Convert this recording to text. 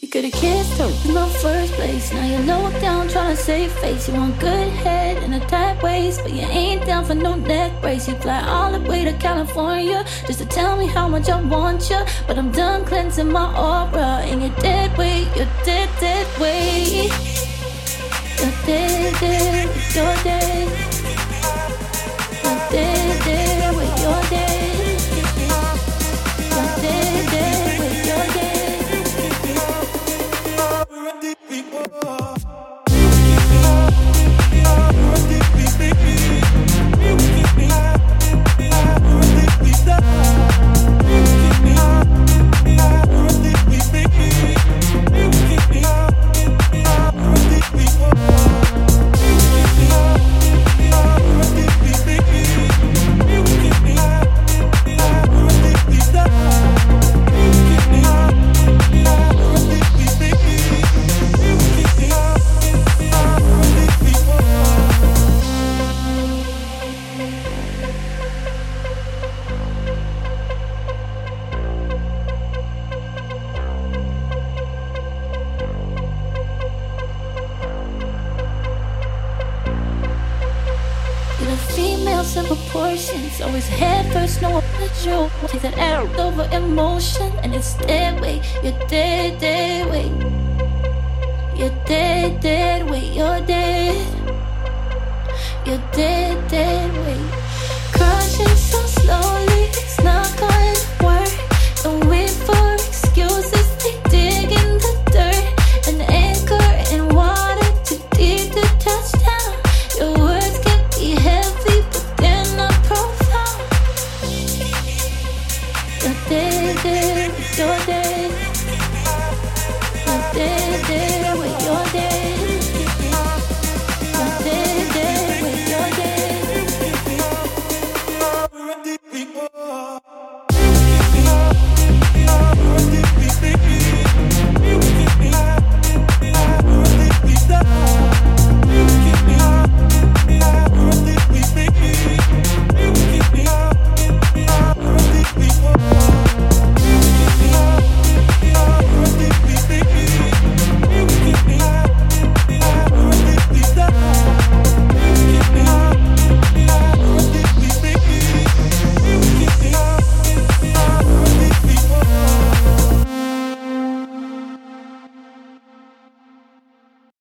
You could've kissed her in the first place. Now you're low down trying to save face. You want good head and a tight waist, but you ain't down for no neck brace. You fly all the way to California just to tell me how much I want you. But I'm done cleansing my aura, and you're dead weight. You're dead, dead weight. You're dead, dead. Females in proportions. Always head first, no approach. Take that arrow over emotion, and it's dead weight. You're dead, dead weight. You're dead, dead weight. You're dead. But this your day.